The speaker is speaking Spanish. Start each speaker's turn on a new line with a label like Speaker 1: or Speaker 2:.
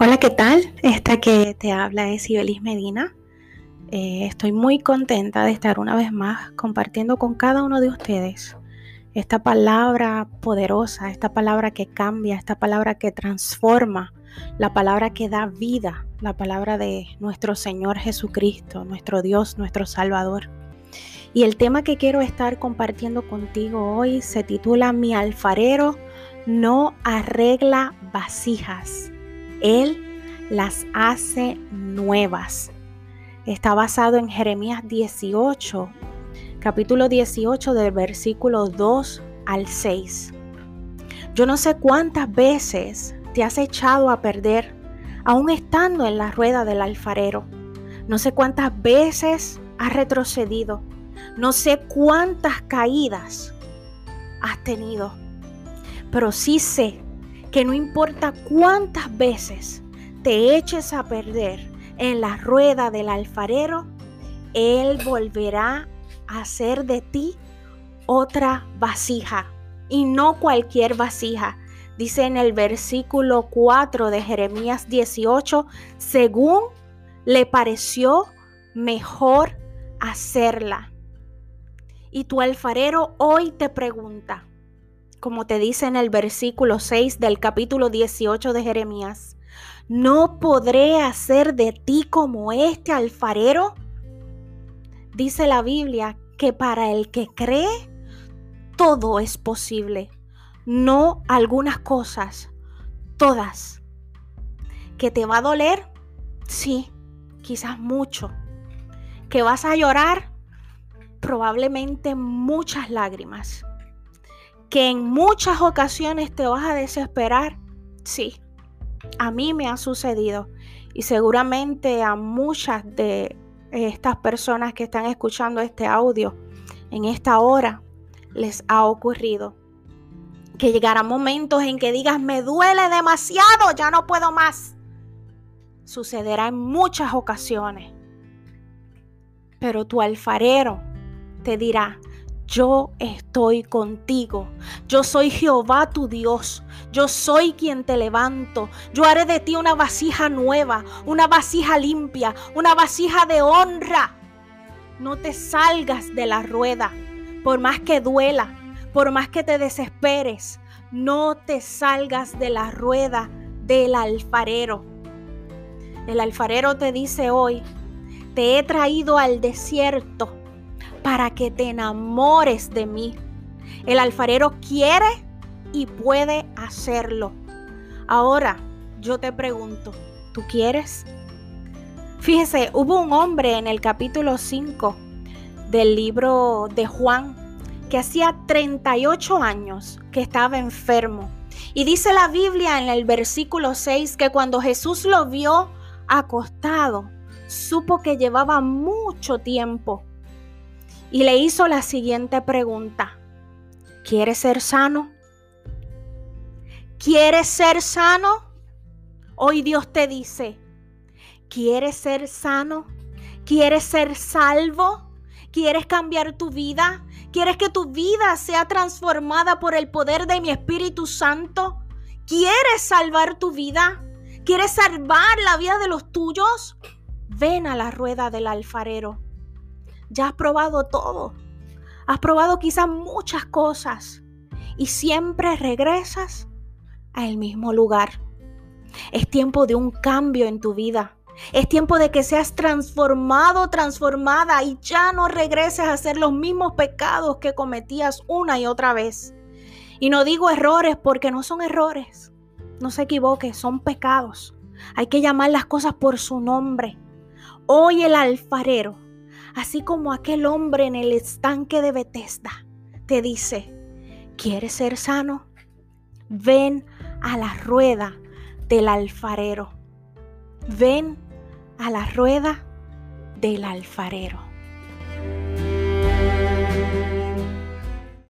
Speaker 1: Hola, ¿qué tal? Esta que te habla es Ibelis Medina. Eh, estoy muy contenta de estar una vez más compartiendo con cada uno de ustedes esta palabra poderosa, esta palabra que cambia, esta palabra que transforma, la palabra que da vida, la palabra de nuestro Señor Jesucristo, nuestro Dios, nuestro Salvador. Y el tema que quiero estar compartiendo contigo hoy se titula Mi alfarero no arregla vasijas él las hace nuevas. Está basado en Jeremías 18, capítulo 18 del versículo 2 al 6. Yo no sé cuántas veces te has echado a perder aún estando en la rueda del alfarero. No sé cuántas veces has retrocedido. No sé cuántas caídas has tenido. Pero sí sé que no importa cuántas veces te eches a perder en la rueda del alfarero, Él volverá a hacer de ti otra vasija y no cualquier vasija. Dice en el versículo 4 de Jeremías 18, según le pareció mejor hacerla. Y tu alfarero hoy te pregunta, como te dice en el versículo 6 del capítulo 18 de Jeremías, ¿no podré hacer de ti como este alfarero? Dice la Biblia que para el que cree, todo es posible, no algunas cosas, todas. ¿Que te va a doler? Sí, quizás mucho. ¿Que vas a llorar? Probablemente muchas lágrimas que en muchas ocasiones te vas a desesperar. Sí, a mí me ha sucedido y seguramente a muchas de estas personas que están escuchando este audio en esta hora les ha ocurrido. Que llegará momentos en que digas, me duele demasiado, ya no puedo más. Sucederá en muchas ocasiones. Pero tu alfarero te dirá, yo estoy contigo. Yo soy Jehová tu Dios. Yo soy quien te levanto. Yo haré de ti una vasija nueva, una vasija limpia, una vasija de honra. No te salgas de la rueda, por más que duela, por más que te desesperes. No te salgas de la rueda del alfarero. El alfarero te dice hoy, te he traído al desierto para que te enamores de mí. El alfarero quiere y puede hacerlo. Ahora, yo te pregunto, ¿tú quieres? Fíjese, hubo un hombre en el capítulo 5 del libro de Juan que hacía 38 años que estaba enfermo. Y dice la Biblia en el versículo 6 que cuando Jesús lo vio acostado, supo que llevaba mucho tiempo y le hizo la siguiente pregunta. ¿Quieres ser sano? ¿Quieres ser sano? Hoy Dios te dice, ¿quieres ser sano? ¿Quieres ser salvo? ¿Quieres cambiar tu vida? ¿Quieres que tu vida sea transformada por el poder de mi Espíritu Santo? ¿Quieres salvar tu vida? ¿Quieres salvar la vida de los tuyos? Ven a la rueda del alfarero ya has probado todo. Has probado quizás muchas cosas y siempre regresas al mismo lugar. Es tiempo de un cambio en tu vida. Es tiempo de que seas transformado, transformada y ya no regreses a hacer los mismos pecados que cometías una y otra vez. Y no digo errores porque no son errores. No se equivoque, son pecados. Hay que llamar las cosas por su nombre. Hoy el alfarero así como aquel hombre en el estanque de Bethesda te dice, ¿quieres ser sano? Ven a la rueda del alfarero. Ven a la rueda del alfarero.